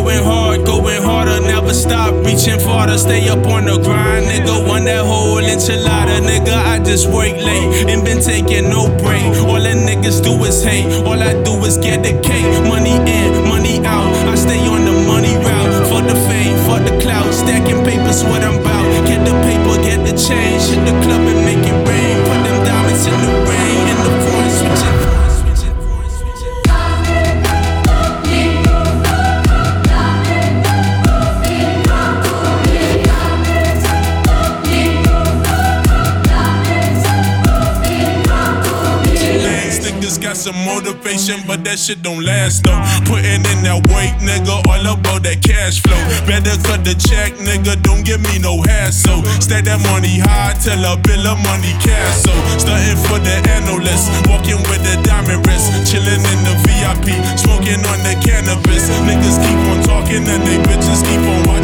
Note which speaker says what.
Speaker 1: Going hard, going harder, never stop, reaching farther. Stay up on the grind, nigga. One that whole enchilada, nigga. I just work late and been taking no break. All the niggas do is hate, all I do is get the cake. Money in, money
Speaker 2: got some motivation, but that shit don't last though. Putting in that work, nigga, all about that cash flow. Better cut the check, nigga, don't give me no hassle. Stay that money high till a bill of money castle. Starting for the analyst, walking with the diamond wrist, chilling in the VIP, smoking on the cannabis. Niggas keep on talking and they bitches keep on watching.